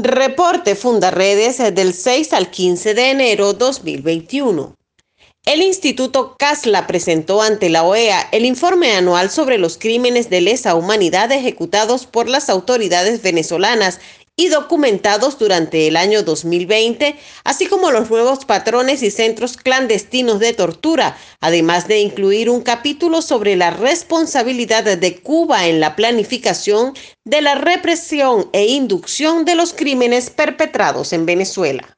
Reporte Fundaredes del 6 al 15 de enero 2021. El Instituto CASLA presentó ante la OEA el informe anual sobre los crímenes de lesa humanidad ejecutados por las autoridades venezolanas y documentados durante el año 2020, así como los nuevos patrones y centros clandestinos de tortura, además de incluir un capítulo sobre la responsabilidad de Cuba en la planificación de la represión e inducción de los crímenes perpetrados en Venezuela.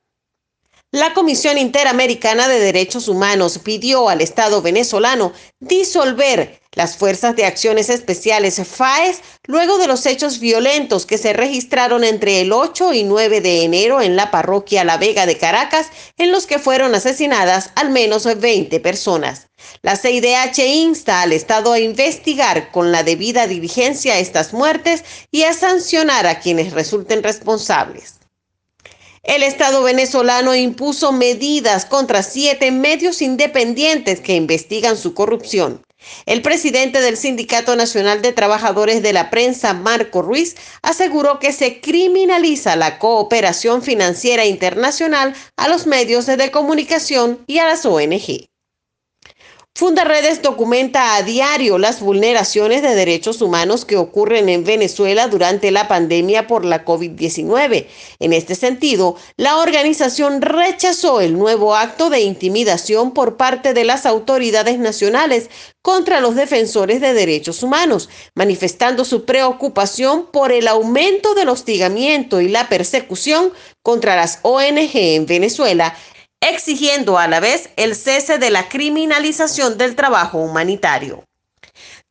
La Comisión Interamericana de Derechos Humanos pidió al Estado venezolano disolver las Fuerzas de Acciones Especiales FAES luego de los hechos violentos que se registraron entre el 8 y 9 de enero en la parroquia La Vega de Caracas, en los que fueron asesinadas al menos 20 personas. La CIDH insta al Estado a investigar con la debida diligencia estas muertes y a sancionar a quienes resulten responsables. El Estado venezolano impuso medidas contra siete medios independientes que investigan su corrupción. El presidente del Sindicato Nacional de Trabajadores de la Prensa, Marco Ruiz, aseguró que se criminaliza la cooperación financiera internacional a los medios de comunicación y a las ONG. Fundaredes documenta a diario las vulneraciones de derechos humanos que ocurren en Venezuela durante la pandemia por la COVID-19. En este sentido, la organización rechazó el nuevo acto de intimidación por parte de las autoridades nacionales contra los defensores de derechos humanos, manifestando su preocupación por el aumento del hostigamiento y la persecución contra las ONG en Venezuela exigiendo a la vez el cese de la criminalización del trabajo humanitario.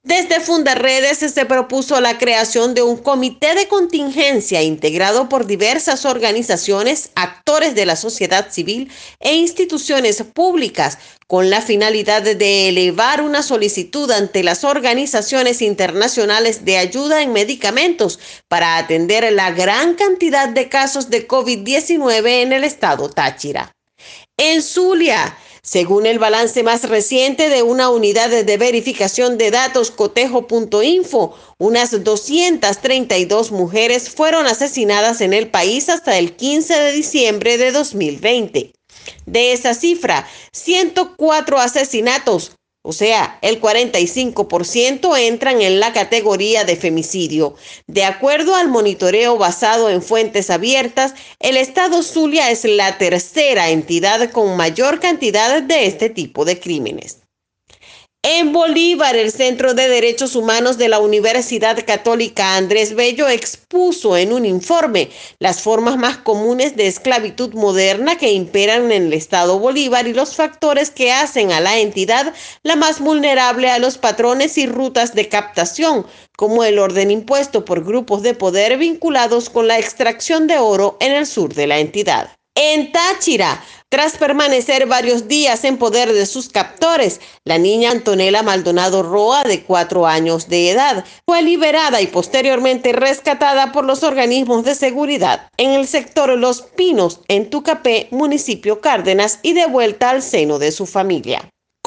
Desde Fundaredes se propuso la creación de un comité de contingencia integrado por diversas organizaciones, actores de la sociedad civil e instituciones públicas con la finalidad de elevar una solicitud ante las organizaciones internacionales de ayuda en medicamentos para atender la gran cantidad de casos de COVID-19 en el estado Táchira. En Zulia, según el balance más reciente de una unidad de verificación de datos cotejo.info, unas 232 mujeres fueron asesinadas en el país hasta el 15 de diciembre de 2020. De esa cifra, 104 asesinatos o sea, el 45% entran en la categoría de femicidio. De acuerdo al monitoreo basado en fuentes abiertas, el estado Zulia es la tercera entidad con mayor cantidad de este tipo de crímenes. En Bolívar, el Centro de Derechos Humanos de la Universidad Católica Andrés Bello expuso en un informe las formas más comunes de esclavitud moderna que imperan en el Estado Bolívar y los factores que hacen a la entidad la más vulnerable a los patrones y rutas de captación, como el orden impuesto por grupos de poder vinculados con la extracción de oro en el sur de la entidad. En Táchira, tras permanecer varios días en poder de sus captores, la niña Antonella Maldonado Roa, de cuatro años de edad, fue liberada y posteriormente rescatada por los organismos de seguridad en el sector Los Pinos, en Tucapé, municipio Cárdenas, y devuelta al seno de su familia.